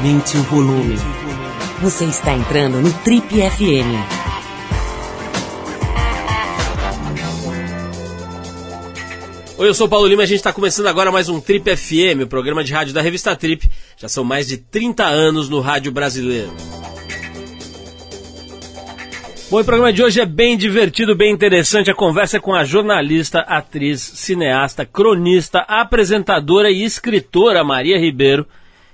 Aumente o volume. Você está entrando no Trip FM. Oi, eu sou o Paulo Lima e a gente está começando agora mais um Trip FM, o programa de rádio da revista Trip. Já são mais de 30 anos no rádio brasileiro. Bom, o programa de hoje é bem divertido, bem interessante. A conversa é com a jornalista, atriz, cineasta, cronista, apresentadora e escritora Maria Ribeiro,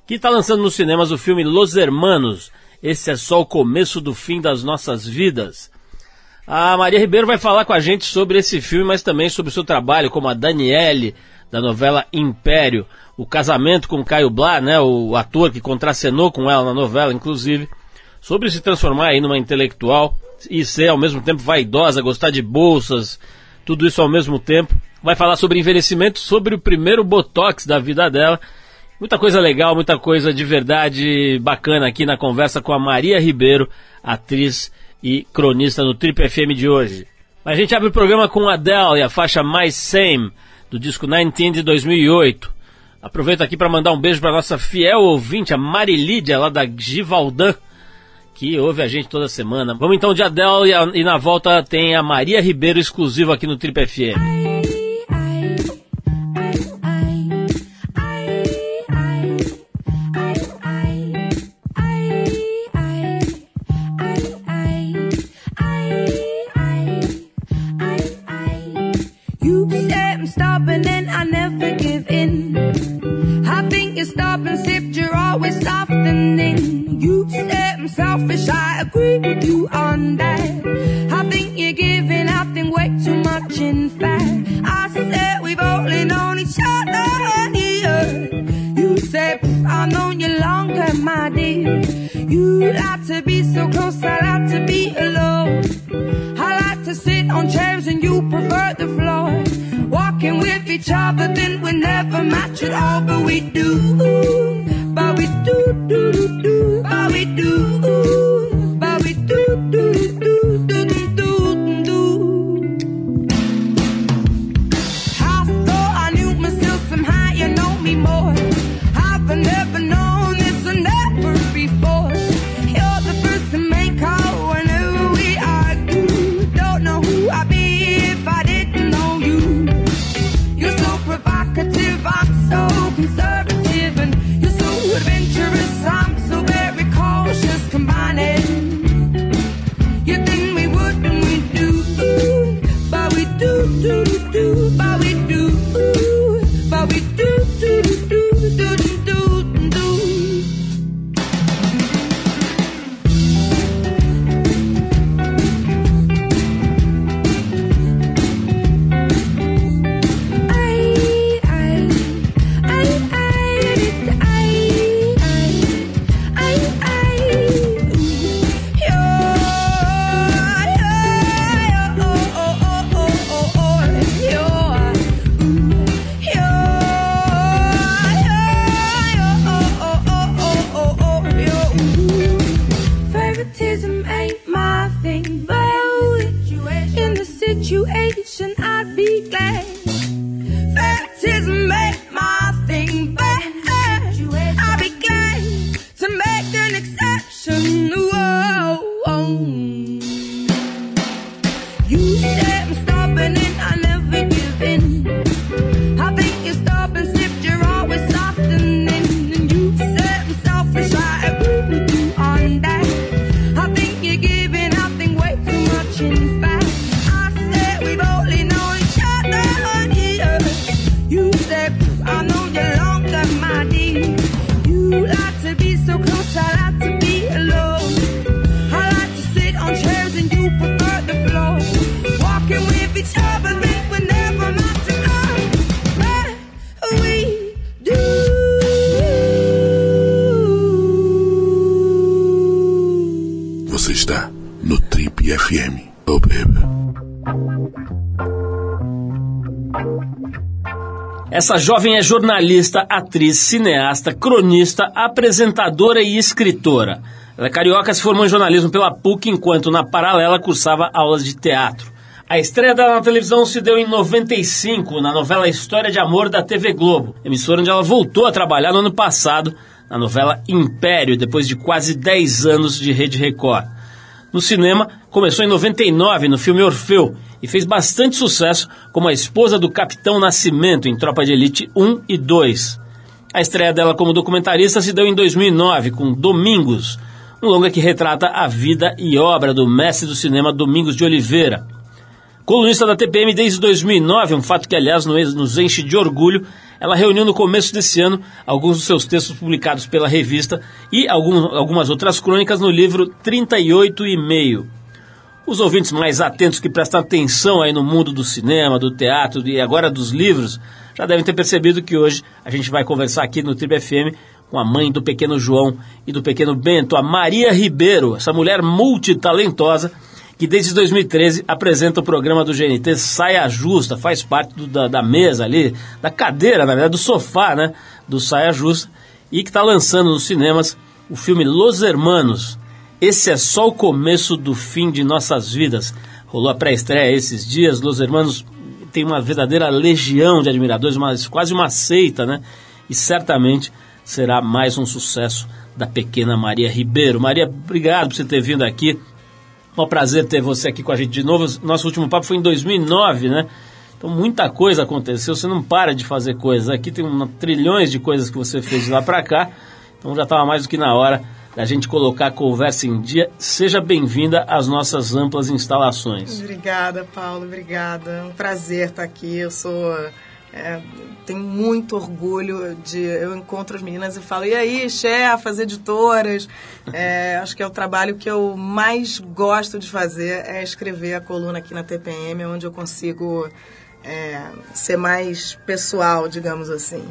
que está lançando nos cinemas o filme Los Hermanos. Esse é só o começo do fim das nossas vidas. A Maria Ribeiro vai falar com a gente sobre esse filme, mas também sobre o seu trabalho como a Daniele, da novela Império, o casamento com Caio Blá, né, o ator que contracenou com ela na novela, inclusive, sobre se transformar aí numa intelectual e ser ao mesmo tempo vaidosa, gostar de bolsas, tudo isso ao mesmo tempo. Vai falar sobre envelhecimento, sobre o primeiro botox da vida dela. Muita coisa legal, muita coisa de verdade bacana aqui na conversa com a Maria Ribeiro, atriz e cronista no Trip FM de hoje. A gente abre o programa com Adele e a faixa Mais Same, do disco 19 de 2008. Aproveito aqui para mandar um beijo para nossa fiel ouvinte, a Marilídia, lá da Givaldan, que ouve a gente toda semana. Vamos então de Adele e, e na volta tem a Maria Ribeiro exclusivo aqui no Trip FM. Essa jovem é jornalista, atriz, cineasta, cronista, apresentadora e escritora. Ela é carioca, se formou em jornalismo pela PUC, enquanto na paralela cursava aulas de teatro. A estreia dela na televisão se deu em 95, na novela História de Amor da TV Globo, emissora onde ela voltou a trabalhar no ano passado, na novela Império, depois de quase 10 anos de Rede Record. No cinema, começou em 99 no filme Orfeu e fez bastante sucesso como a esposa do Capitão Nascimento em Tropa de Elite 1 e 2. A estreia dela como documentarista se deu em 2009 com Domingos, um longa que retrata a vida e obra do mestre do cinema Domingos de Oliveira. Colunista da TPM desde 2009, um fato que, aliás, nos enche de orgulho, ela reuniu no começo desse ano alguns dos seus textos publicados pela revista e algum, algumas outras crônicas no livro 38,5. Os ouvintes mais atentos que prestam atenção aí no mundo do cinema, do teatro e agora dos livros, já devem ter percebido que hoje a gente vai conversar aqui no Tribo FM com a mãe do pequeno João e do pequeno Bento, a Maria Ribeiro, essa mulher multitalentosa que desde 2013 apresenta o programa do GNT Saia Justa, faz parte do, da, da, mesa ali, da cadeira, na verdade, do sofá, né, do Saia Justa, e que está lançando nos cinemas o filme Los Hermanos. Esse é só o começo do fim de nossas vidas. Rolou a pré-estreia esses dias, Los Hermanos tem uma verdadeira legião de admiradores, uma, quase uma seita, né? E certamente será mais um sucesso da pequena Maria Ribeiro. Maria, obrigado por você ter vindo aqui. Um prazer ter você aqui com a gente de novo. Nosso último papo foi em 2009, né? Então muita coisa aconteceu, você não para de fazer coisas. Aqui tem trilhões de coisas que você fez de lá para cá. Então já estava mais do que na hora da gente colocar a conversa em dia. Seja bem-vinda às nossas amplas instalações. Obrigada, Paulo, obrigada. É um prazer estar aqui. Eu sou é, tenho muito orgulho de. Eu encontro as meninas e falo, e aí, chefas, editoras? É, acho que é o trabalho que eu mais gosto de fazer é escrever a coluna aqui na TPM, onde eu consigo é, ser mais pessoal, digamos assim.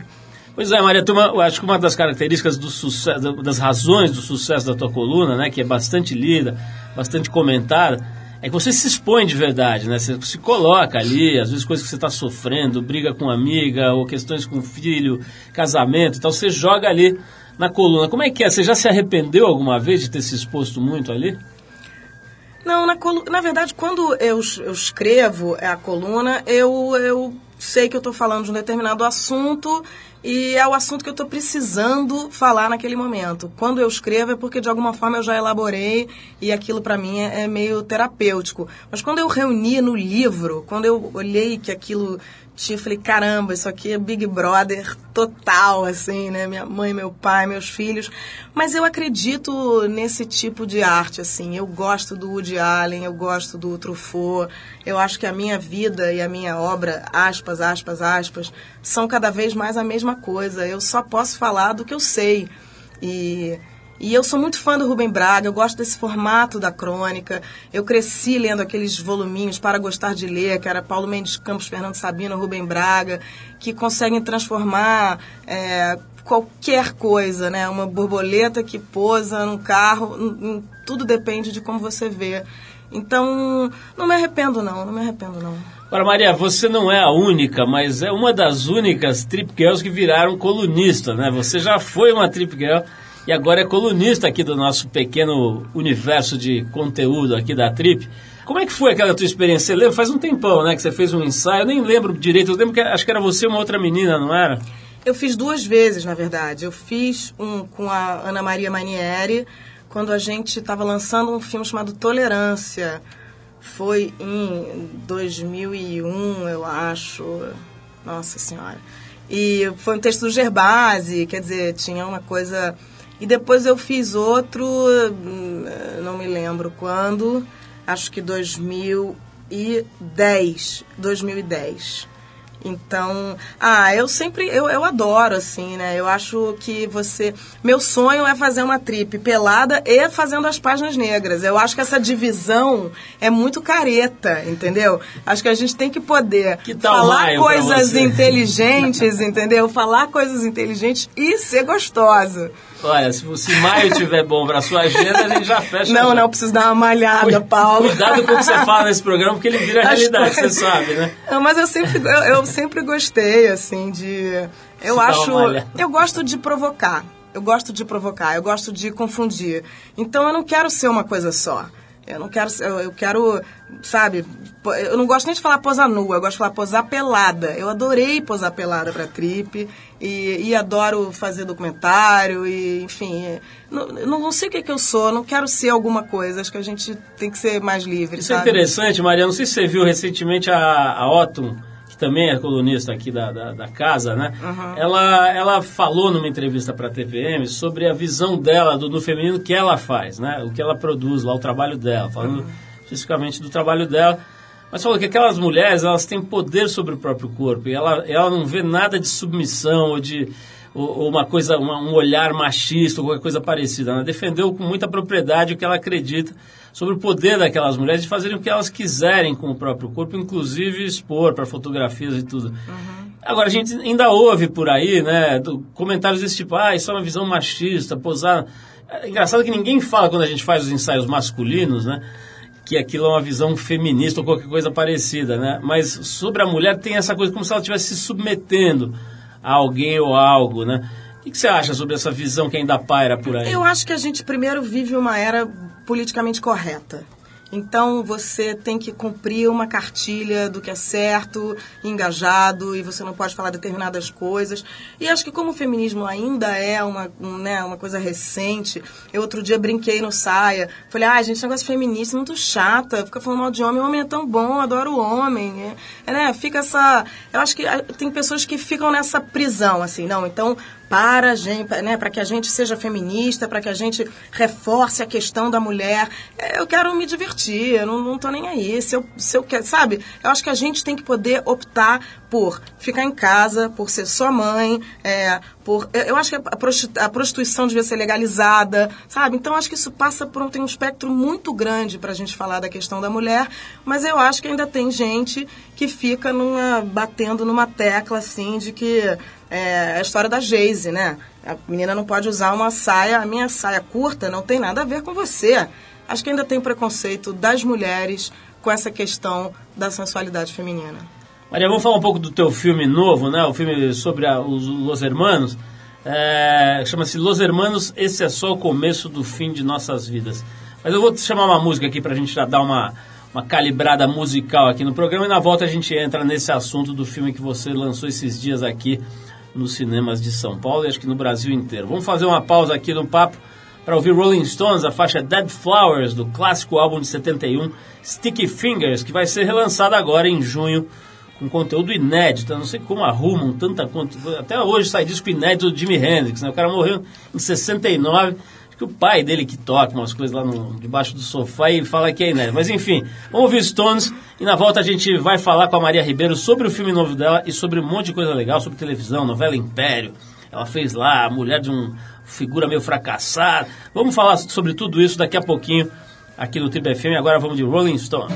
Pois é, Maria Turma, acho que uma das características do sucesso, das razões do sucesso da tua coluna, né, que é bastante lida, bastante comentada, é que você se expõe de verdade, né? Você se coloca ali, às vezes coisas que você está sofrendo, briga com amiga, ou questões com filho, casamento, então você joga ali na coluna. Como é que é? Você já se arrependeu alguma vez de ter se exposto muito ali? Não, na, colu na verdade, quando eu, eu escrevo a coluna, eu, eu sei que eu estou falando de um determinado assunto e é o assunto que eu estou precisando falar naquele momento. Quando eu escrevo é porque de alguma forma eu já elaborei e aquilo para mim é, é meio terapêutico. Mas quando eu reuni no livro, quando eu olhei que aquilo tinha, falei, caramba, isso aqui é Big Brother total, assim, né? Minha mãe, meu pai, meus filhos. Mas eu acredito nesse tipo de arte, assim. Eu gosto do Woody Allen, eu gosto do Truffaut. Eu acho que a minha vida e a minha obra, aspas, aspas, aspas, são cada vez mais a mesma coisa. Eu só posso falar do que eu sei. E e eu sou muito fã do Rubem Braga, eu gosto desse formato da crônica. Eu cresci lendo aqueles voluminhos para gostar de ler, que era Paulo Mendes Campos, Fernando Sabino, Rubem Braga, que conseguem transformar é, qualquer coisa, né? Uma borboleta que pousa num carro, tudo depende de como você vê. Então, não me arrependo não, não me arrependo não. Agora, Maria, você não é a única, mas é uma das únicas trip girls que viraram colunista, né? Você já foi uma trip girl e agora é colunista aqui do nosso pequeno universo de conteúdo aqui da Trip. Como é que foi aquela tua experiência? Você lembra? Faz um tempão, né, que você fez um ensaio. Eu nem lembro direito. Eu lembro que acho que era você uma outra menina, não era? Eu fiz duas vezes, na verdade. Eu fiz um com a Ana Maria Manieri, quando a gente estava lançando um filme chamado Tolerância. Foi em 2001, eu acho. Nossa Senhora. E foi um texto do Gerbasi, quer dizer, tinha uma coisa e depois eu fiz outro, hum, não me lembro quando, acho que 2010. 2010. Então, ah, eu sempre, eu, eu adoro, assim, né? Eu acho que você. Meu sonho é fazer uma trip pelada e fazendo as páginas negras. Eu acho que essa divisão é muito careta, entendeu? Acho que a gente tem que poder que falar coisas inteligentes, entendeu? Falar coisas inteligentes e ser gostoso. Olha, se, se maio tiver bom para sua agenda, a gente já fecha. Não, já. não, preciso dar uma malhada, Paulo. Cuidado com o que você fala nesse programa, porque ele vira realidade, você sabe, né? Não, mas eu sempre, eu, eu sempre gostei, assim, de... Eu acho... Eu gosto de provocar. Eu gosto de provocar, eu gosto de confundir. Então eu não quero ser uma coisa só. Eu não quero, eu, eu quero, sabe, eu não gosto nem de falar posar nua, eu gosto de falar posar pelada. Eu adorei posar pelada pra trip e, e adoro fazer documentário e, enfim, é, não, não, sei o que, que eu sou, não quero ser alguma coisa, acho que a gente tem que ser mais livre, Isso é sabe? interessante, Maria. Não sei se você viu recentemente a, a Otton, que também é colunista aqui da, da, da casa, né? Ela, ela falou numa entrevista para a TPM sobre a visão dela do, no feminino que ela faz, né? O que ela produz lá, o trabalho dela, falando especificamente do trabalho dela. Mas falou que aquelas mulheres, elas têm poder sobre o próprio corpo e ela, ela não vê nada de submissão ou de ou, ou uma coisa, uma- um olhar machista ou qualquer coisa parecida. Ela defendeu com muita propriedade o que ela acredita sobre o poder daquelas mulheres de fazerem o que elas quiserem com o próprio corpo, inclusive expor para fotografias e tudo. Agora, a gente ainda ouve por aí, né, do- comentários desse tipo, ah, isso é uma visão machista, posar... É engraçado que ninguém fala quando a gente faz os ensaios masculinos, né, que aquilo é uma visão feminista ou qualquer coisa parecida, né? Mas sobre a mulher tem essa coisa como se ela estivesse se submetendo a alguém ou a algo, né? O que, que você acha sobre essa visão que ainda paira por aí? Eu acho que a gente primeiro vive uma era politicamente correta. Então você tem que cumprir uma cartilha do que é certo, engajado, e você não pode falar determinadas coisas. E acho que como o feminismo ainda é uma, um, né, uma coisa recente, eu outro dia brinquei no saia, falei, ah, gente, negócio feminista é muito chata, fica falando mal de homem, o homem é tão bom, adoro o homem. É, é, né, fica essa. Eu acho que tem pessoas que ficam nessa prisão, assim, não, então para né, para que a gente seja feminista, para que a gente reforce a questão da mulher. É, Eu quero me divertir, eu não, não nem aí. Se eu, se eu quero, sabe? Eu acho que a gente tem que poder optar por ficar em casa, por ser sua mãe, é, por. Eu, acho que a prostituição devia ser legalizada, sabe? Então acho que isso passa por um, tem um espectro muito grande para a gente falar da questão da mulher, mas eu acho que ainda tem gente que fica numa, batendo numa tecla assim de que é a história da Geise, né? A menina não pode usar uma saia, a minha saia curta não tem nada a ver com você. Acho que ainda tem preconceito das mulheres com essa questão da sensualidade feminina. Maria, vamos falar um pouco do teu filme novo, né? O filme sobre a- os Los Hermanos. É, Chama-se Los Hermanos, esse é só o começo do fim de nossas vidas. Mas eu vou chamar uma música aqui pra gente já dar uma, uma calibrada musical aqui no programa e na volta a gente entra nesse assunto do filme que você lançou esses dias aqui nos cinemas de São Paulo e acho que no Brasil inteiro. Vamos fazer uma pausa aqui no papo para ouvir Rolling Stones, a faixa Dead Flowers do clássico álbum de 71 Sticky Fingers, que vai ser relançado agora em junho com conteúdo inédito. Eu não sei como arrumam tanta conteúdo. Até hoje sai disco inédito do Jimi Hendrix, né? O cara morreu em 69. Acho que o pai dele que toca umas coisas lá no, debaixo do sofá e fala que é inédito. Mas enfim, vamos ouvir Stones e na volta a gente vai falar com a Maria Ribeiro sobre o filme novo dela e sobre um monte de coisa legal, sobre televisão, novela Império. Ela fez lá a mulher de um figura meio fracassada. Vamos falar sobre tudo isso daqui a pouquinho aqui no Triple FM. Agora vamos de Rolling Stones.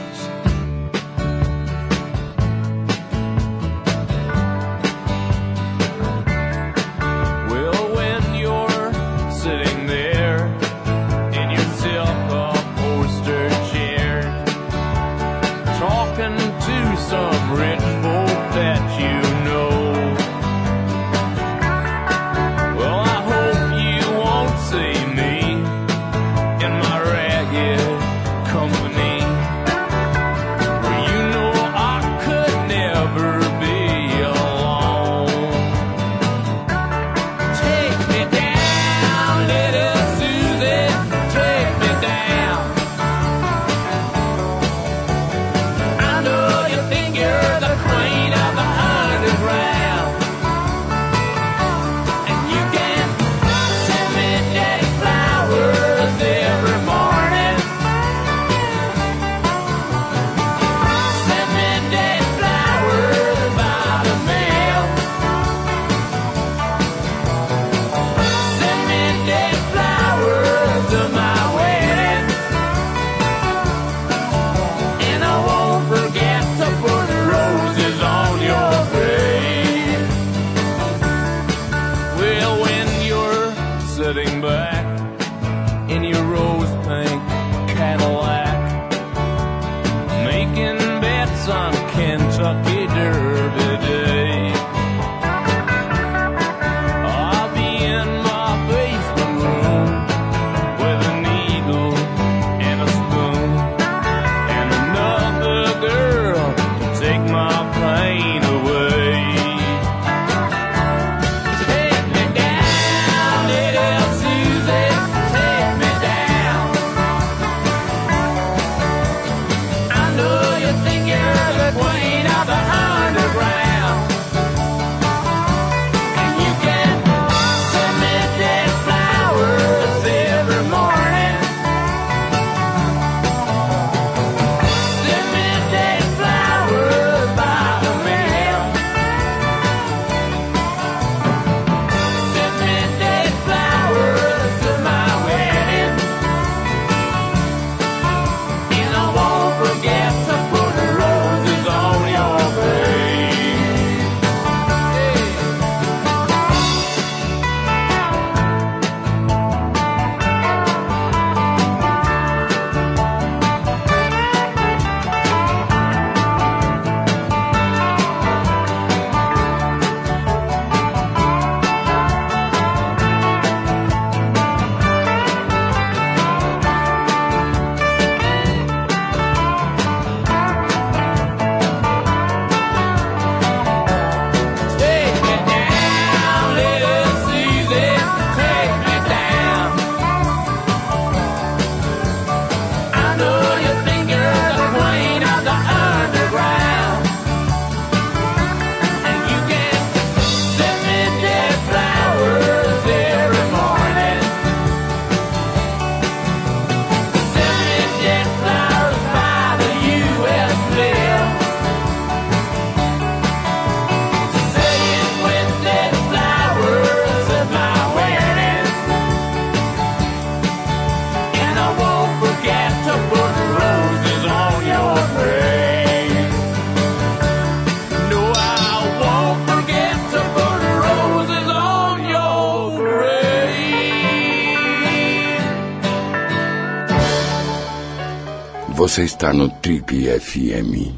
Você está no Trip FM.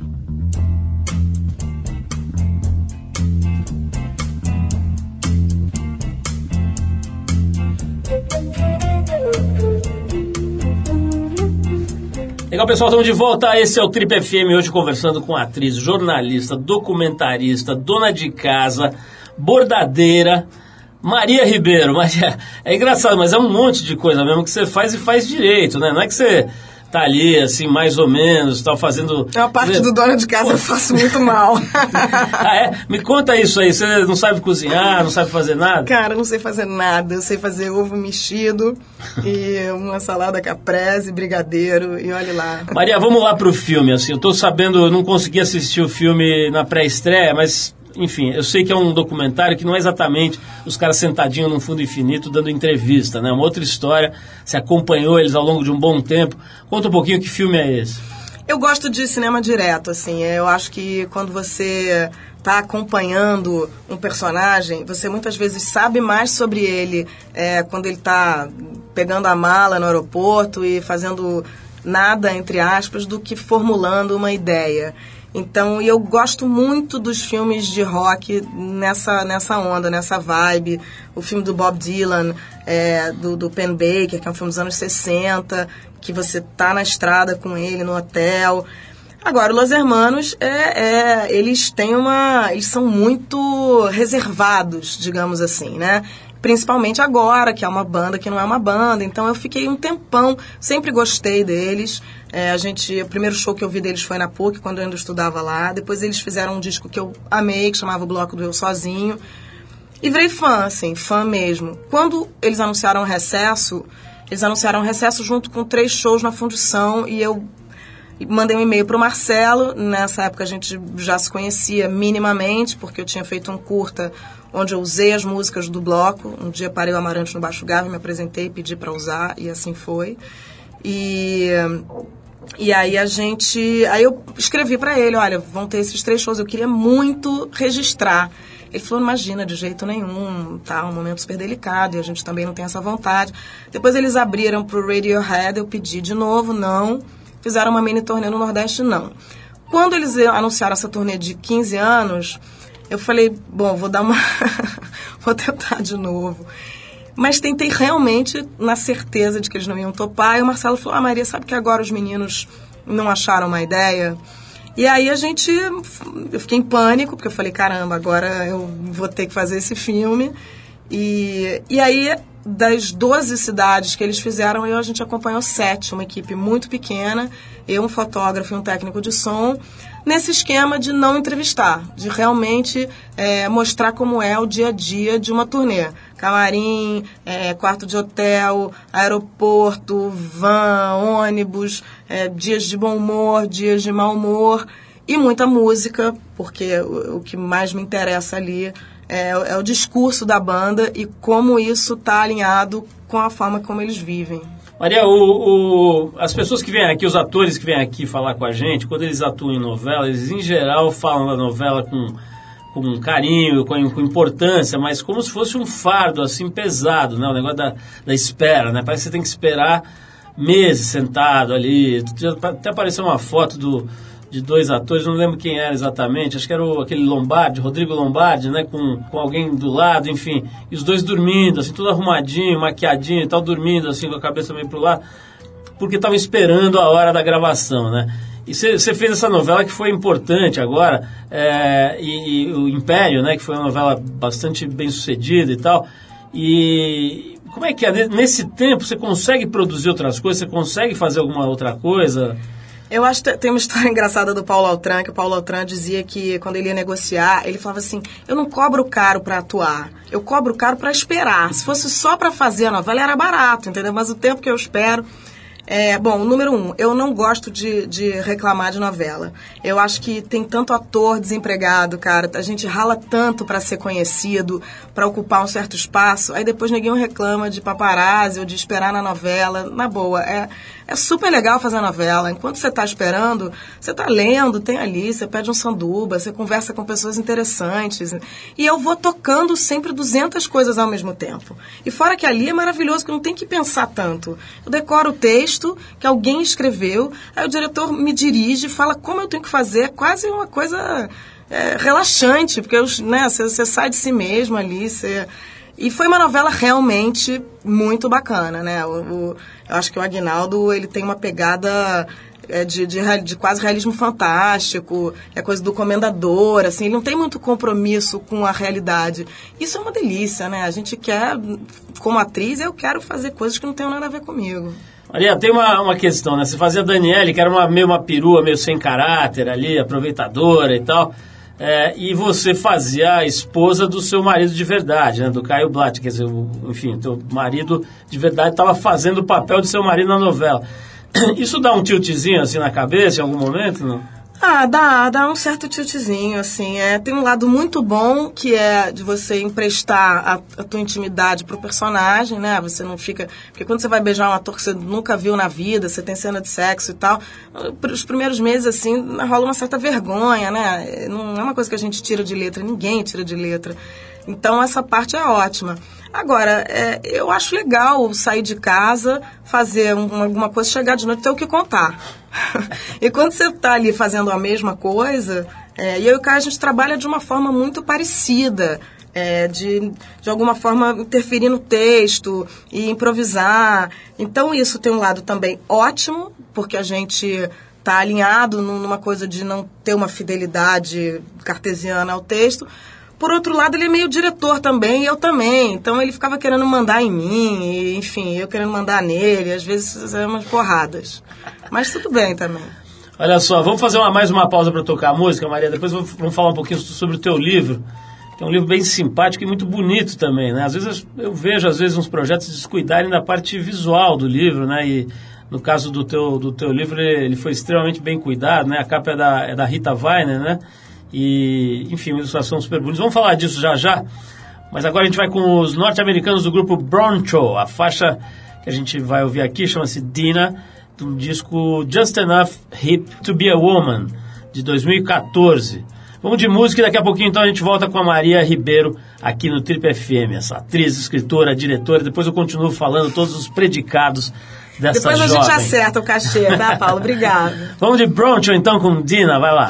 Legal, pessoal, estamos de volta. Esse é o Trip FM, hoje conversando com atriz, jornalista, documentarista, dona de casa, bordadeira, Maria Ribeiro. Maria, é engraçado, mas é um monte de coisa mesmo que você faz e faz direito, né? Não é que você tá ali, assim, mais ou menos, tá fazendo... É uma parte do dona de casa eu faço muito mal. ah, é? Me conta isso aí, você não sabe cozinhar, não sabe fazer nada? Cara, eu não sei fazer nada. Eu sei fazer ovo mexido e uma salada caprese, brigadeiro e olhe lá. Maria, vamos lá pro filme, assim, eu tô sabendo, eu não consegui assistir o filme na pré-estreia, mas enfim, eu sei que é um documentário que não é exatamente os caras sentadinhos num fundo infinito dando entrevista, né? É uma outra história. Você acompanhou eles ao longo de um bom tempo. Conta um pouquinho que filme é esse. Eu gosto de cinema direto, assim. Eu acho que quando você está acompanhando um personagem, você muitas vezes sabe mais sobre ele é, quando ele está pegando a mala no aeroporto e fazendo nada, entre aspas, do que formulando uma ideia. Então, eu gosto muito dos filmes de rock nessa, nessa onda, nessa vibe. O filme do Bob Dylan, é, do, do Penn Baker, que é um filme dos anos 60, que você tá na estrada com ele no hotel. Agora, Los Hermanos, é, é, eles têm uma... Eles são muito reservados, digamos assim, né? Principalmente agora, que é uma banda que não é uma banda. Então, eu fiquei um tempão, sempre gostei deles. É, a gente, o primeiro show que eu vi deles foi na PUC, quando eu ainda estudava lá. Depois eles fizeram um disco que eu amei, que chamava o Bloco do Eu Sozinho. E virei fã, assim, fã mesmo. Quando eles anunciaram o recesso, eles anunciaram o recesso junto com três shows na fundição e eu mandei um e-mail para o Marcelo. Nessa época a gente já se conhecia minimamente, porque eu tinha feito um curta onde eu usei as músicas do bloco. Um dia parei o Amarante no Baixo Gava, me apresentei, pedi para usar e assim foi. E e aí a gente. Aí eu escrevi para ele: olha, vão ter esses três shows, eu queria muito registrar. Ele falou: imagina, de jeito nenhum, tá um momento super delicado e a gente também não tem essa vontade. Depois eles abriram pro Radiohead, eu pedi de novo, não. Fizeram uma mini turnê no Nordeste, não. Quando eles anunciaram essa turnê de 15 anos, eu falei: bom, vou dar uma. vou tentar de novo. Mas tentei realmente na certeza de que eles não iam topar. E o Marcelo falou: Ah, Maria, sabe que agora os meninos não acharam uma ideia? E aí a gente. Eu fiquei em pânico, porque eu falei: caramba, agora eu vou ter que fazer esse filme. E, e aí, das 12 cidades que eles fizeram, eu, a gente acompanhou sete, uma equipe muito pequena, eu, um fotógrafo e um técnico de som nesse esquema de não entrevistar, de realmente é, mostrar como é o dia a dia de uma turnê. Camarim, é, quarto de hotel, aeroporto, van, ônibus, é, dias de bom humor, dias de mau humor e muita música, porque o, o que mais me interessa ali é, é o discurso da banda e como isso está alinhado com a forma como eles vivem. Maria, o, o, as pessoas que vêm aqui, os atores que vêm aqui falar com a gente, quando eles atuam em novela, eles em geral falam da novela com, com carinho, com, com importância, mas como se fosse um fardo assim pesado, né? O negócio da, da espera, né? Parece que você tem que esperar meses sentado ali. Até apareceu uma foto do de dois atores, não lembro quem era exatamente, acho que era o, aquele Lombardi, Rodrigo Lombardi, né, com, com alguém do lado, enfim, e os dois dormindo, assim, tudo arrumadinho, maquiadinho e tal, dormindo, assim, com a cabeça meio pro lado, porque estavam esperando a hora da gravação, né. E você fez essa novela que foi importante agora, é, e, e, o Império, né, que foi uma novela bastante bem sucedida e tal, e como é que é? Nesse tempo você consegue produzir outras coisas, você consegue fazer alguma outra coisa? Eu acho que tem uma história engraçada do Paulo Altran, que o Paulo Altran dizia que quando ele ia negociar, ele falava assim: eu não cobro caro para atuar, eu cobro caro para esperar. Se fosse só para fazer a novela, era barato, entendeu? Mas o tempo que eu espero. É, bom, número um, eu não gosto de, de reclamar de novela. Eu acho que tem tanto ator desempregado, cara. A gente rala tanto para ser conhecido, para ocupar um certo espaço. Aí depois ninguém reclama de paparazzi ou de esperar na novela. Na boa, é, é super legal fazer novela. Enquanto você está esperando, você está lendo, tem ali, você pede um sanduba, você conversa com pessoas interessantes. E eu vou tocando sempre 200 coisas ao mesmo tempo. E fora que ali é maravilhoso, que não tem que pensar tanto. Eu decoro o texto que alguém escreveu, aí o diretor me dirige, fala como eu tenho que fazer, é quase uma coisa é, relaxante, porque né, você- você sai de si mesmo ali, você... E foi uma novela realmente muito bacana, né? O, o- eu acho que o Aguinaldo, ele tem uma pegada é, de, de, de quase realismo fantástico, é coisa do comendador, assim, ele não tem muito compromisso com a realidade. Isso é uma delícia, né? A gente quer, como atriz, eu quero fazer coisas que não tenham nada a ver comigo. Maria, tem uma, uma questão, né? Você fazia a Daniele, que era uma, meio uma perua, meio sem caráter ali, aproveitadora e tal. É, e você fazia a esposa do seu marido de verdade, né? Do Caio Blatt, quer dizer, enfim, teu marido de verdade estava fazendo o papel de seu marido na novela. Isso dá um tiltzinho assim na cabeça em algum momento, não? Ah, dá, dá um certo tiltzinho, assim. É, tem um lado muito bom, que é de você emprestar a, a tua intimidade pro personagem, né? Você não fica... Porque quando você vai beijar um ator que você nunca viu na vida, você tem cena de sexo e tal, os primeiros meses, assim, rola uma certa vergonha, né? Não é uma coisa que a gente tira de letra, ninguém tira de letra. Então, essa parte é ótima. Agora, é, eu acho legal sair de casa, fazer um- alguma coisa, chegar de noite e ter o que contar. e quando você está ali fazendo a mesma coisa, é, e eu e o Caio, a gente trabalha de uma forma muito parecida. é, de, de alguma forma interferir no texto e improvisar. Então isso tem um lado também ótimo, porque a gente está alinhado num- numa coisa de não ter uma fidelidade cartesiana ao texto. Por outro lado, ele é meio diretor também, e eu também. Então ele ficava querendo mandar em mim, e, enfim, eu querendo mandar nele, às vezes é umas porradas. Mas tudo bem também. Olha só, vamos fazer uma, mais uma pausa para tocar a música, Maria. Depois vamos falar um pouquinho sobre o teu livro, que é um livro bem simpático e muito bonito também, né? Às vezes eu vejo, às vezes, uns projetos descuidarem da parte visual do livro, né? E no caso do teu, do teu livro, ele, ele foi extremamente bem cuidado, né? A capa é da, é da Rita Weiner, né? E, enfim, uma ilustração super bonita. Vamos falar disso já já. Mas agora a gente vai com os norte-americanos do grupo Broncho. A faixa que a gente vai ouvir aqui chama-se Dina, do disco Just Enough Hip to Be a Woman, de 2014. Vamos de música e daqui a pouquinho então a gente volta com a Maria Ribeiro aqui no Trip FM, essa atriz, escritora, diretora. Depois eu continuo falando todos os predicados dessa Depois a jovem. gente acerta o cachê, tá, Paulo? Obrigada. Vamos de Broncho então com Dina, vai lá.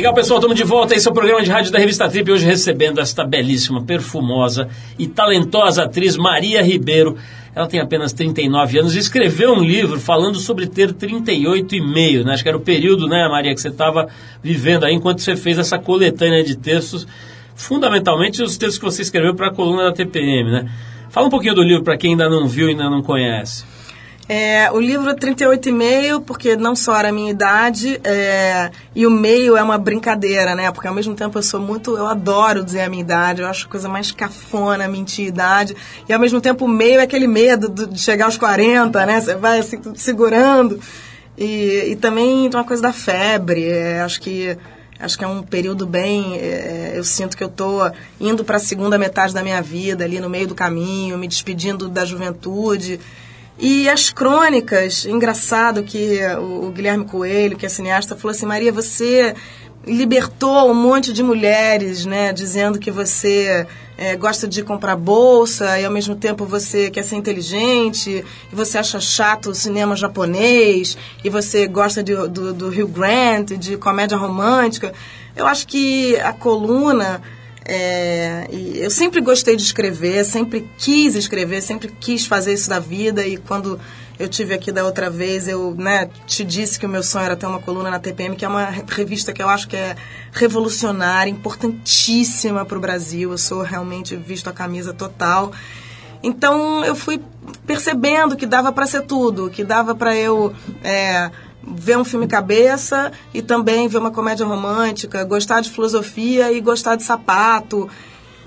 Legal, pessoal, estamos de volta. Esse é o programa de rádio da Revista Trip. Hoje recebendo esta belíssima, perfumosa e talentosa atriz Maria Ribeiro. Ela tem apenas 39 anos e escreveu um livro falando sobre ter 38 e meio, né? Acho que era o período, né, Maria, que você estava vivendo aí enquanto você fez essa coletânea de textos, fundamentalmente os textos que você escreveu para a coluna da TPM, né? Fala um pouquinho do livro para quem ainda não viu e ainda não conhece. É, o livro 38,5, porque não só era a minha idade, é, e o meio é uma brincadeira, né? Porque ao mesmo tempo eu sou muito. Eu adoro dizer a minha idade, eu acho coisa mais cafona mentir idade. E ao mesmo tempo o meio é aquele medo do- de chegar aos 40, né? Você vai assim, segurando. E, e também tem uma coisa da febre. é, acho que. Acho que é um período bem. é, eu sinto que eu estou indo para a segunda metade da minha vida, ali no meio do caminho, me despedindo da juventude. E as crônicas, engraçado que o, Guilherme Coelho, que é cineasta, falou assim: Maria, você libertou um monte de mulheres, né? Dizendo que você é, gosta de comprar bolsa e ao mesmo tempo você quer ser inteligente, e você acha chato o cinema japonês, e você gosta de- do, do Hugh Grant, de comédia romântica. Eu acho que a coluna. É, eu sempre gostei de escrever, sempre quis escrever, sempre quis fazer isso da vida. E quando eu tive aqui da outra vez, eu né, te disse que o meu sonho era ter uma coluna na TPM, que é uma re- revista que eu acho que é revolucionária, importantíssima para o Brasil. Eu sou realmente visto a camisa total. Então eu fui percebendo que dava para ser tudo, que dava para eu é, ver um filme cabeça e também ver uma comédia romântica, gostar de filosofia e gostar de sapato.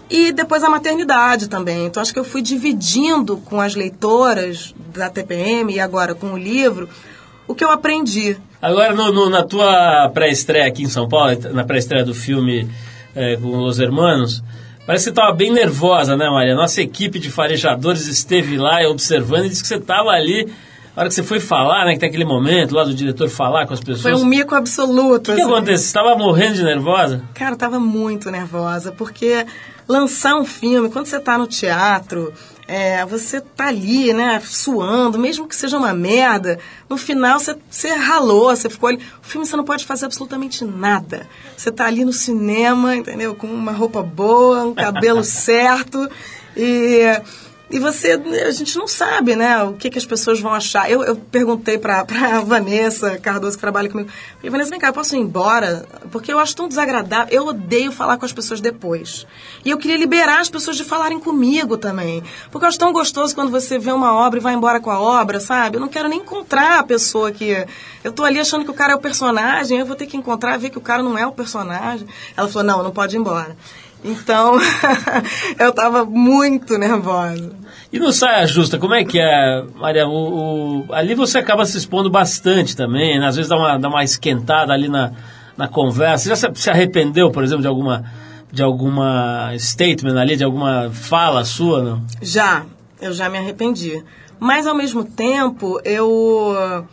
E depois a maternidade também. Então acho que eu fui dividindo com as leitoras da TPM e agora com o livro o que eu aprendi. Agora, no- no- na tua pré-estreia aqui em São Paulo, na pré-estreia do filme é, com Los Hermanos, parece que você estava bem nervosa, né, Maria? Nossa equipe de farejadores esteve lá observando e disse que você estava ali, na hora que você foi falar, né, que tem aquele momento lá do diretor falar com as pessoas. Foi um mico absoluto. O que assim. aconteceu? Você estava morrendo de nervosa? Cara, eu tava muito nervosa, porque lançar um filme, quando você tá no teatro, é, você tá ali, né, suando, mesmo que seja uma merda, no final você, você ralou, você ficou ali. O filme você não pode fazer absolutamente nada. Você tá ali no cinema, entendeu? Com uma roupa boa, um cabelo certo e. E você, a gente não sabe, né, o que, que as pessoas vão achar. Eu, eu perguntei pra, pra Vanessa Cardoso, que trabalha comigo, falei, Vanessa, vem cá, eu posso ir embora? Porque eu acho tão desagradável, eu odeio falar com as pessoas depois. E eu queria liberar as pessoas de falarem comigo também. Porque eu acho tão gostoso quando você vê uma obra e vai embora com a obra, sabe? Eu não quero nem encontrar a pessoa que... Eu tô ali achando que o cara é o personagem, eu vou ter que encontrar ver que o cara não é o personagem. Ela falou, não, não pode ir embora. Então, eu tava muito nervosa. E no Saia Justa, como é que é, Maria? O, o- ali você acaba se expondo bastante também, né? às vezes dá uma, dá uma esquentada ali na, na conversa. Já se, se arrependeu, por exemplo, de alguma, de alguma statement ali, de alguma fala sua, não? Já, eu já me arrependi. Mas ao mesmo tempo, eu.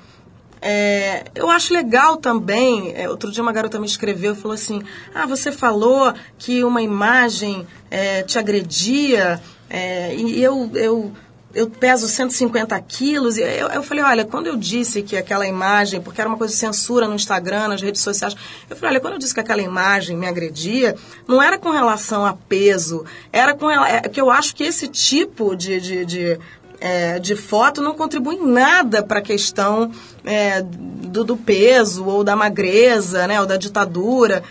é, eu acho legal também. é, outro dia uma garota me escreveu e falou assim: Ah, você falou que uma imagem é, te agredia é, e eu. eu eu peso 150 quilos. E eu, eu falei, olha, quando eu disse que aquela imagem, porque era uma coisa de censura no Instagram, nas redes sociais, eu falei, olha, quando eu disse que aquela imagem me agredia, não era com relação a peso, era com rela- é, que eu acho que esse tipo de, de, de, é, de foto não contribui em nada para a questão é, do, do peso ou da magreza, né, ou da ditadura.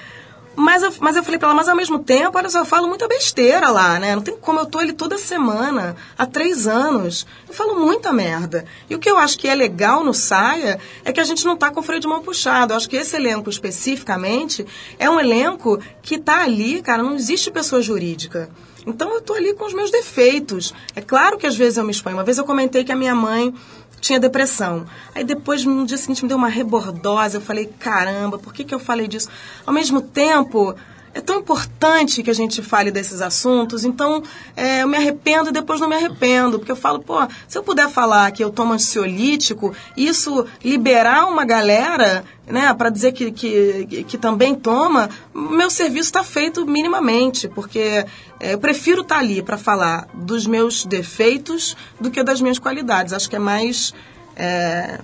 Mas eu, mas eu falei pra ela, mas ao mesmo tempo, olha só, eu falo muita besteira lá, né? Não tem como, eu tô ali toda semana, há três anos. Eu falo muita merda. E o que eu acho que é legal no Saia é que a gente não tá com o freio de mão puxado. Eu acho que esse elenco especificamente é um elenco que tá ali, cara, não existe pessoa jurídica. Então eu tô ali com os meus defeitos. É claro que às vezes eu me exponho. Uma vez eu comentei que a minha mãe tinha depressão. Aí depois, no dia seguinte, me deu uma rebordose. Eu falei, caramba, por que, que eu falei disso? Ao mesmo tempo, é tão importante que a gente fale desses assuntos. Então, é, eu me arrependo e depois não me arrependo. Porque eu falo, pô, se eu puder falar que eu tomo ansiolítico, isso liberar uma galera, né, para dizer que, que, que também toma, meu serviço está feito minimamente. Porque é, eu prefiro estar ali para falar dos meus defeitos do que das minhas qualidades. Acho que é mais. é,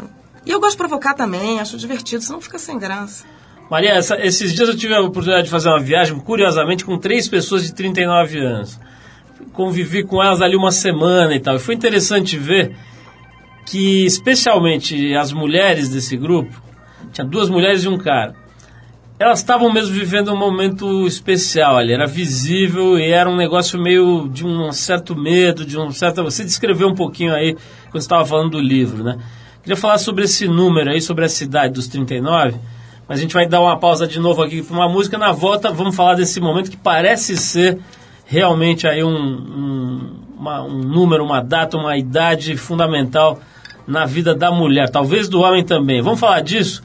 E eu gosto de provocar também, acho divertido, senão fica sem graça. Maria, essa- esses dias eu tive a oportunidade de fazer uma viagem, curiosamente, com três pessoas de 39 anos. convivi com elas ali uma semana e tal. E foi interessante ver que, especialmente as mulheres desse grupo, tinha duas mulheres e um cara, elas estavam mesmo vivendo um momento especial ali, era visível e era um negócio meio de um certo medo, de um certo. Você descreveu um pouquinho aí quando estava falando do livro, né? Queria falar sobre esse número aí, sobre a cidade dos 39, mas a gente vai dar uma pausa de novo aqui para uma música. Na volta, vamos falar desse momento que parece ser realmente aí um, um, uma- um número, uma data, uma idade fundamental na vida da mulher, talvez do homem também. Vamos falar disso?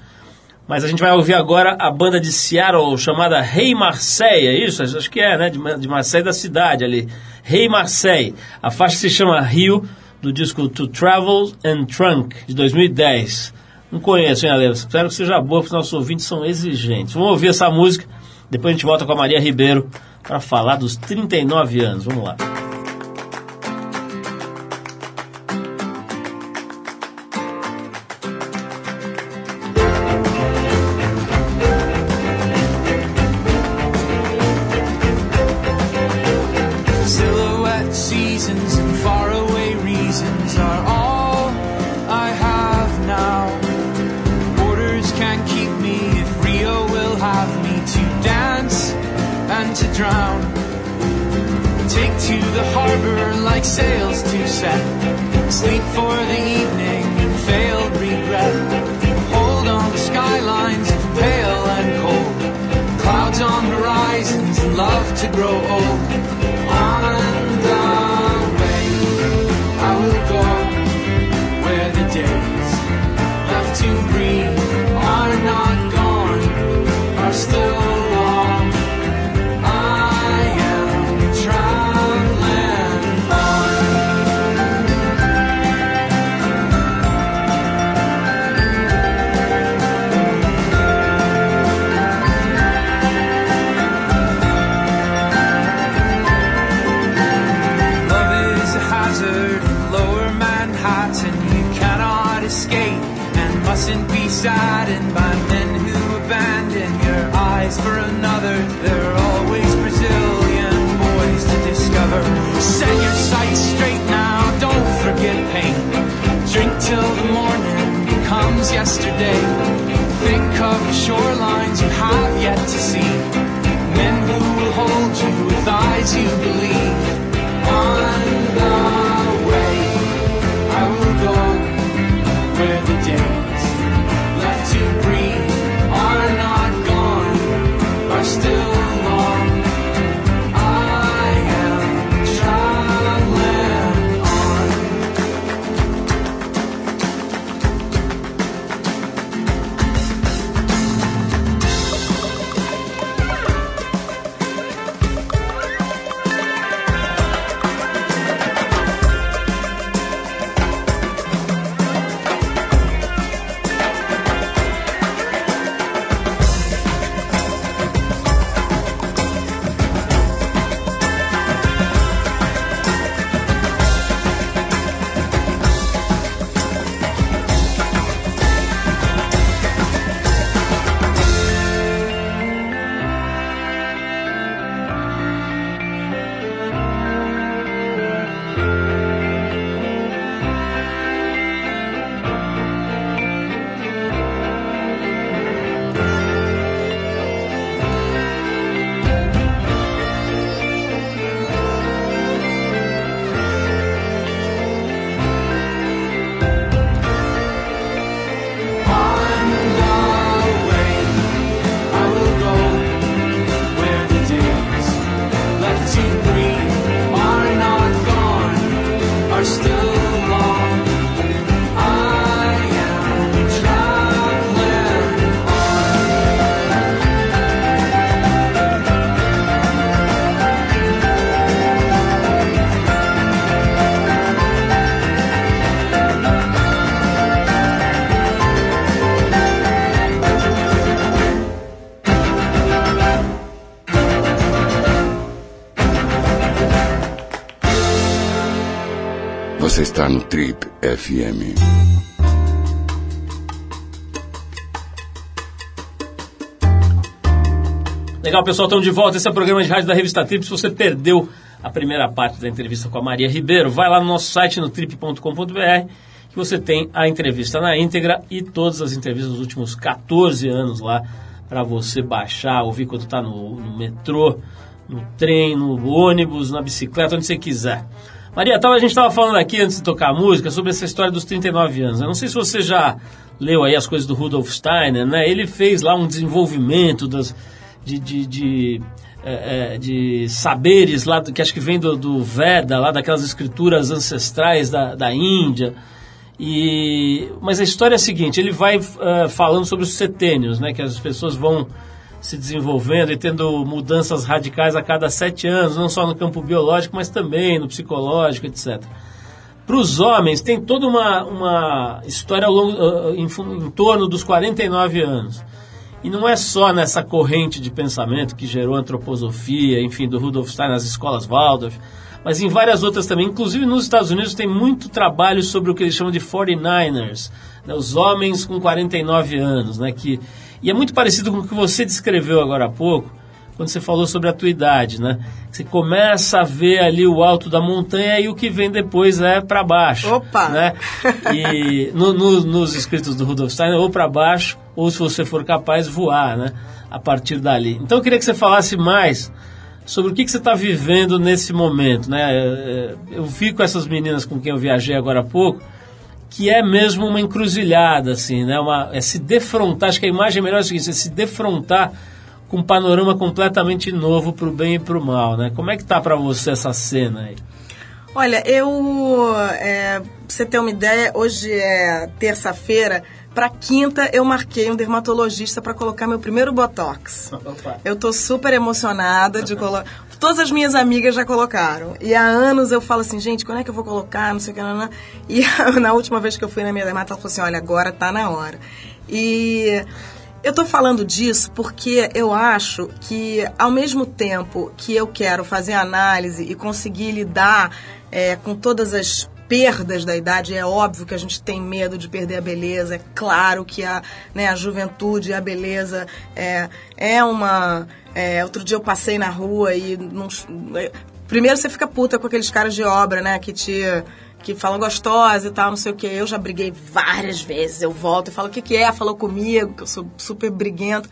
Mas a gente vai ouvir agora a banda de Seattle chamada Rei Marseille, é isso? Acho que é, né? De, de Marseille da cidade ali. Rei Marseille. A faixa se chama Rio, do disco To Travel and Trunk, de 2010. Não conheço, hein, Ale? Espero que seja boa, porque os nossos ouvintes são exigentes. Vamos ouvir essa música, depois a gente volta com a Maria Ribeiro para falar dos 39 anos. Vamos lá. Sails to set. Sleep for the evening in failed regret. Hold on to skylines pale and cold. Clouds on horizons and love to grow old. Morning becomes yesterday. Think of the shorelines you have yet to see. Men who will hold you with eyes you believe. Você está no Trip FM. Legal, pessoal, estamos de volta. Esse é o programa de rádio da Revista Trip. Se você perdeu a primeira parte da entrevista com a Maria Ribeiro, vai lá no nosso site, no trip.com.br, que você tem a entrevista na íntegra e todas as entrevistas dos últimos 14 anos lá para você baixar, ouvir quando está no, no metrô, no trem, no ônibus, na bicicleta, onde você quiser. Maria, a gente estava falando aqui antes de tocar a música sobre essa história dos 39 anos. Eu não sei se você já leu aí as coisas do Rudolf Steiner, né? Ele fez lá um desenvolvimento das, de, de, de, é, é, de saberes lá, que acho que vem do, do Veda, lá daquelas escrituras ancestrais da, da Índia. E, mas a história é a seguinte, ele vai eh, falando sobre os setênios, né? Que as pessoas vão se desenvolvendo e tendo mudanças radicais a cada sete anos, não só no campo biológico, mas também no psicológico, etc. Para os homens, tem toda uma, uma história ao longo, ah, em, em torno dos 49 anos. E não é só nessa corrente de pensamento que gerou a antroposofia, enfim, do Rudolf Steiner nas escolas Waldorf, mas em várias outras também. Inclusive nos Estados Unidos tem muito trabalho sobre o que eles chamam de 49ers, né, os homens com 49 anos, né, que, e é muito parecido com o que você descreveu agora há pouco, quando você falou sobre a tua idade, né? Você começa a ver ali o alto da montanha e o que vem depois é para baixo. Opa! Né? E no- no- nos escritos do Rudolf Steiner, ou para baixo, ou se você for capaz, voar, né? A partir dali. Então eu queria que você falasse mais sobre o que, que você está vivendo nesse momento, né? Eu vi com essas meninas com quem eu viajei agora há pouco, que é mesmo uma encruzilhada, assim, né? Uma, é se defrontar, acho que a imagem melhor é o seguinte, é se defrontar com um panorama completamente novo para o bem e para o mal, né? Como é que tá para você essa cena aí? Olha, eu. É, pra você ter uma ideia, hoje é terça-feira. Pra quinta, eu marquei um dermatologista para colocar meu primeiro botox. Eu tô super emocionada de colocar. Todas as minhas amigas já colocaram. E há anos eu falo assim, gente, quando é que eu vou colocar? Não sei o que. Não, não. E na última vez que eu fui na minha dermato, ela falou assim: olha, agora tá na hora. E. Eu tô falando disso porque eu acho que, ao mesmo tempo que eu quero fazer análise e conseguir lidar é, com todas as perdas da idade, é óbvio que a gente tem medo de perder a beleza, é claro que a, né, a juventude e a beleza é, é uma. é, outro dia eu passei na rua e. Não, é, primeiro você fica puta com aqueles caras de obra, né, que te que falam gostosa e tal, não sei o que. Eu já briguei várias vezes. Eu volto e falo, o que, que é? Falou comigo, que eu sou super briguenta.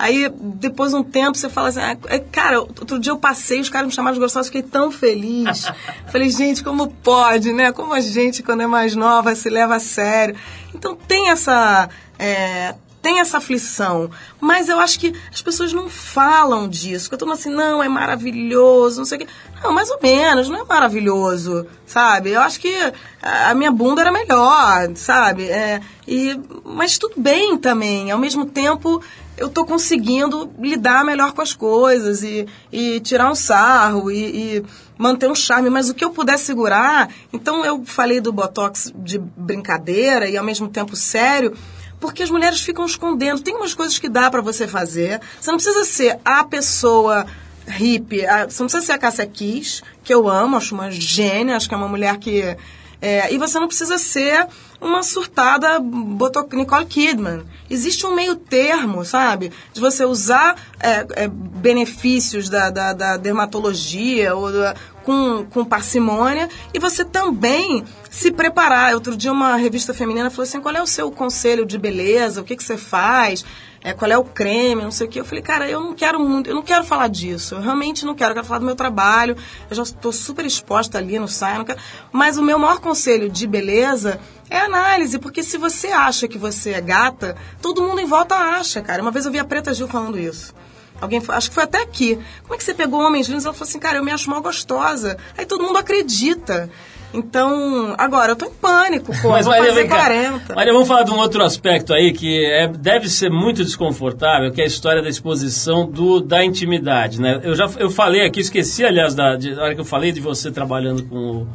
Aí, depois de um tempo, você fala assim, ah, cara, outro dia eu passei, os caras me chamaram de gostosa, fiquei tão feliz. Falei, gente, como pode, né? Como a gente, quando é mais nova, se leva a sério. Então, tem essa... é, tem essa aflição, mas eu acho que as pessoas não falam disso. Porque eu tô assim, não, é maravilhoso, não sei o quê. Não, mais ou menos, não é maravilhoso, sabe? Eu acho que a a minha bunda era melhor, sabe? É, e, mas tudo bem também. Ao mesmo tempo, eu tô conseguindo lidar melhor com as coisas e, e tirar um sarro e, e manter um charme. Mas o que eu puder segurar... Então, eu falei do Botox de brincadeira e, ao mesmo tempo, sério porque as mulheres ficam escondendo. Tem umas coisas que dá pra você fazer. Você não precisa ser a pessoa hippie. a- você não precisa ser a Cássia Kiss, que eu amo, acho uma gênia, acho que é uma mulher que... é, e você não precisa ser uma surtada botou Nicole Kidman. Existe um meio termo, sabe? De você usar é, é, benefícios da, da, da dermatologia ou da- com, com parcimônia e você também se preparar. Outro dia uma revista feminina falou assim, qual é o seu conselho de beleza? O que, que você faz? É, qual é o creme? Não sei o que. Eu falei, cara, eu não quero muito, eu não quero falar disso. Eu realmente não quero. Eu quero falar do meu trabalho. Eu já estou super exposta ali no quero- Mas o meu maior conselho de beleza é análise, porque se você acha que você é gata, todo mundo em volta acha, cara. Uma vez eu vi a Preta Gil falando isso. Alguém, acho que foi até aqui. Como é que você pegou homens lindos? Ela falou assim, cara, eu me acho mal gostosa. Aí todo mundo acredita. Então, agora eu tô em pânico, pô. Mas Maria, fazer vem cá. 40. Maria, vamos falar de um outro aspecto aí que é, deve ser muito desconfortável, que é a história da exposição do, da intimidade, né? Eu já eu falei aqui, esqueci, aliás, da, de, hora que eu falei de você trabalhando com o,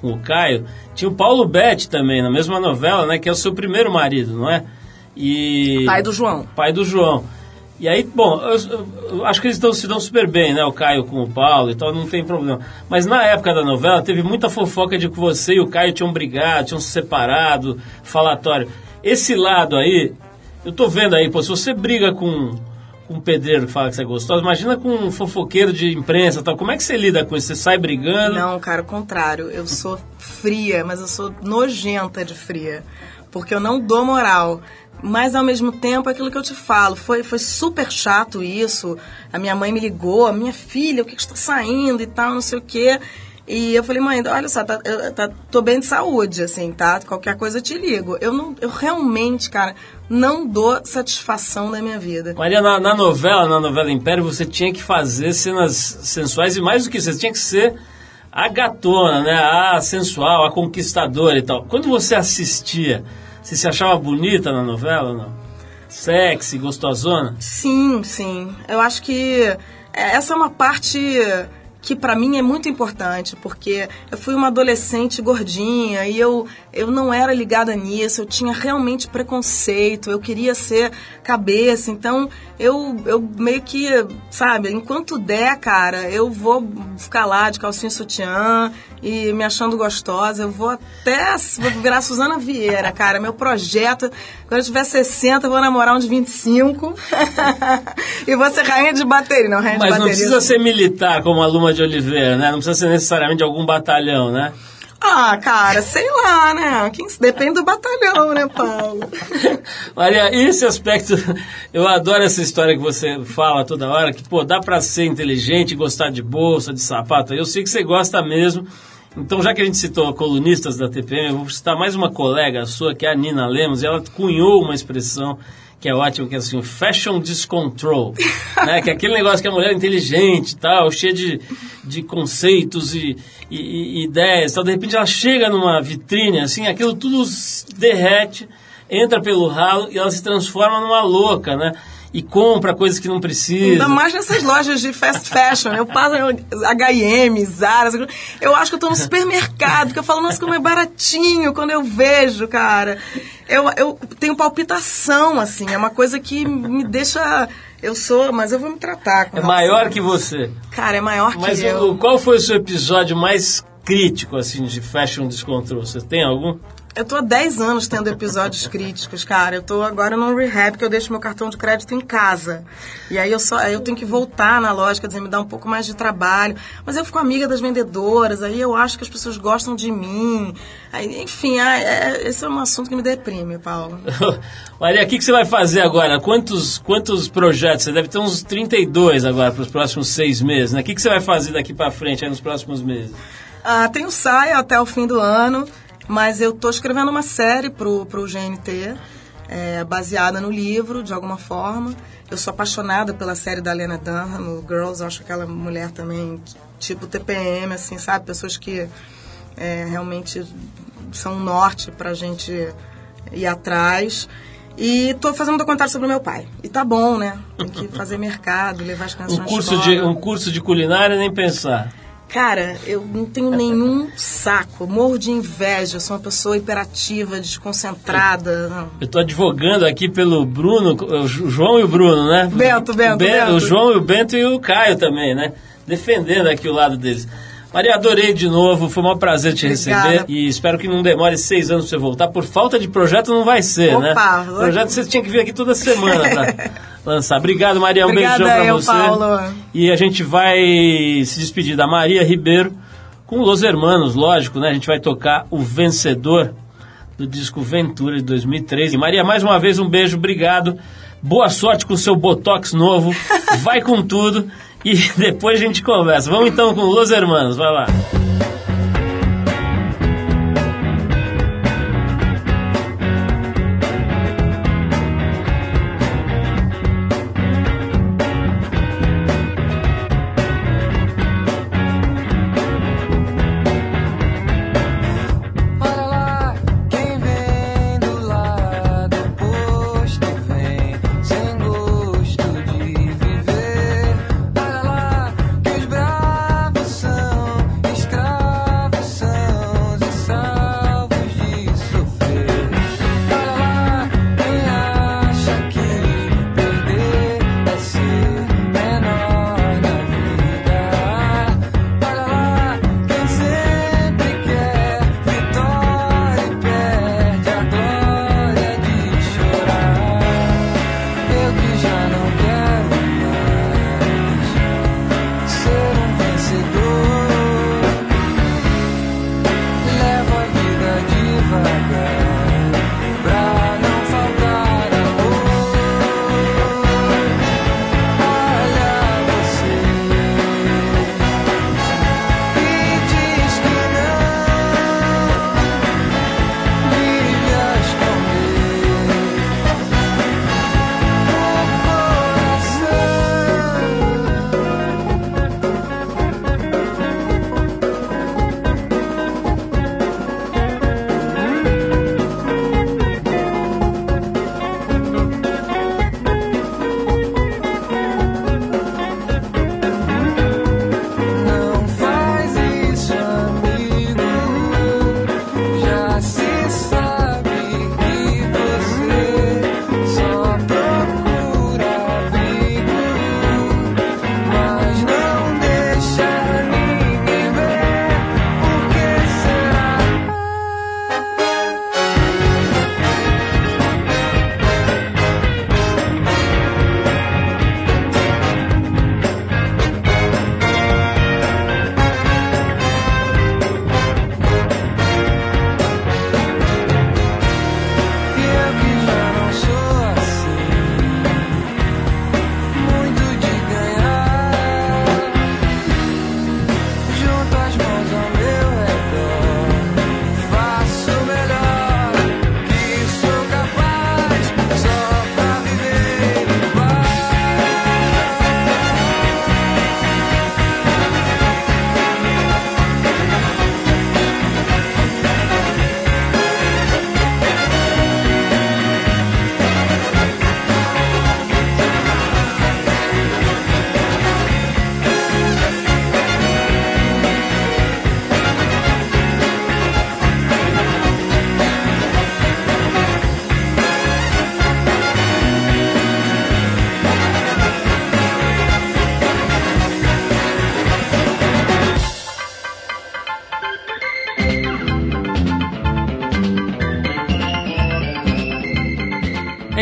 com o Caio, tinha o Paulo Betti também, na mesma novela, né? Que é o seu primeiro marido, não é? E... Pai do João. Pai do João. E aí, bom, eu, eu- eu acho que eles tão, se dão super bem, né? O Caio com o Paulo e tal, não tem problema. Mas na época da novela, teve muita fofoca de que você e o Caio tinham brigado, tinham se separado, falatório. Esse lado aí, eu tô vendo aí, pô, se você briga com, com um pedreiro que fala que você é gostosa, imagina com um fofoqueiro de imprensa tal. Como é que você lida com isso? Você sai brigando? Não, cara, o contrário. Eu sou fria, mas eu sou nojenta de fria. Porque eu não dou moral. Mas ao mesmo tempo, é aquilo que eu te falo, foi, foi super chato isso. A minha mãe me ligou, a minha filha, o que, que está saindo e tal, não sei o quê. E eu falei, mãe, olha só, tá, eu tá, tô bem de saúde, assim, tá? Qualquer coisa eu te ligo. Eu, não, eu realmente, cara, não dou satisfação na minha vida. Maria, na, na novela, na novela Império, você tinha que fazer cenas sensuais e mais do que isso, você tinha que ser a gatona, né? A sensual, a conquistadora e tal. Quando você assistia, você se achava bonita na novela ou não? Sexy, gostosona? Sim, sim. Eu acho que é, essa é uma parte que pra mim é muito importante, porque eu fui uma adolescente gordinha e eu, eu não era ligada nisso, eu tinha realmente preconceito, eu queria ser cabeça, então eu, eu meio que, sabe, enquanto der, cara, eu vou ficar lá de calcinha sutiã e me achando gostosa, eu vou até vou virar Suzana Vieira, cara, meu projeto, quando eu tiver 60, eu vou namorar uns 25 e vou ser rainha de bateria, não, rainha Mas de não bateria. precisa ser militar como a Luma de Oliveira, né? Não precisa ser necessariamente de algum batalhão, né? Ah, cara, sei lá, né? Depende do batalhão, né, Paulo? Maria, esse aspecto, eu adoro essa história que você fala toda hora, que, pô, dá pra ser inteligente, gostar de bolsa, de sapato. Eu sei que você gosta mesmo. Então, já que a gente citou colunistas da TPM, eu vou citar mais uma colega sua, que é a Nina Lemos, e ela cunhou uma expressão que é ótima, que é assim, fashion discontrol, né? Que é aquele negócio que a mulher é inteligente tal, cheia de, de conceitos e, e- e ideias tal. De repente ela chega numa vitrine, assim, aquilo tudo derrete, entra pelo ralo e ela se transforma numa louca, né? E compra coisas que não precisa. Ainda mais nessas lojas de fast fashion. Eu passo H&M, Zara. Eu acho que eu tô no supermercado, que eu falo, nossa, como é baratinho quando eu vejo, cara. Eu, eu tenho palpitação, assim. É uma coisa que me deixa... Eu sou, mas eu vou me tratar É maior que você. Cara, é maior que Mas eu. o- qual foi o seu episódio mais crítico, assim, de fashion descontrol? Você tem algum? Eu tô há 10 anos tendo episódios críticos, cara. Eu tô agora num rehab que eu deixo meu cartão de crédito em casa. E aí eu só aí eu tenho que voltar na loja, quer dizer, me dá um pouco mais de trabalho. Mas eu fico amiga das vendedoras, aí eu acho que as pessoas gostam de mim. Aí, enfim, ah, é- esse é um assunto que me deprime, Paulo. Maria, o que, que você vai fazer agora? Quantos, quantos projetos? Você deve ter uns 32 agora para os próximos seis meses, né? O que, que você vai fazer daqui para frente, aí nos próximos meses? Ah, tem o saia até o fim do ano, mas eu tô escrevendo uma série pro, pro GNT, é, baseada no livro, de alguma forma. Eu sou apaixonada pela série da Lena Dunham, o Girls, acho aquela mulher também, tipo TPM, assim, sabe? Pessoas que é, realmente são um norte pra gente ir atrás. E tô fazendo um documentário sobre o meu pai. E tá bom, né? Tem que fazer mercado, levar as crianças Um na curso, escola. de, um curso de culinária, nem pensar. Cara, eu não tenho nenhum saco. Morro de inveja. Eu sou uma pessoa hiperativa, desconcentrada. Não. Eu tô advogando aqui pelo Bruno, o João e o Bruno, né? Bento, Bento, O Ben- Bento. O João e o Bento e o Caio também, né? Defendendo aqui o lado deles. Maria, adorei de novo, foi um prazer te Obrigada. receber e espero que não demore seis anos pra você voltar. Por falta de projeto não vai ser, Opa, né? Projeto você tinha que vir aqui toda semana pra lançar. Obrigado, Maria, um Obrigada beijão pra eu, você. Paulo. E a gente vai se despedir da Maria Ribeiro com Los Hermanos, lógico, né? A gente vai tocar o vencedor do disco Ventura de 2003. E Maria, mais uma vez um beijo, obrigado. Boa sorte com o seu Botox novo. Vai com tudo e depois a gente conversa. Vamos então com Los Hermanos, vai lá.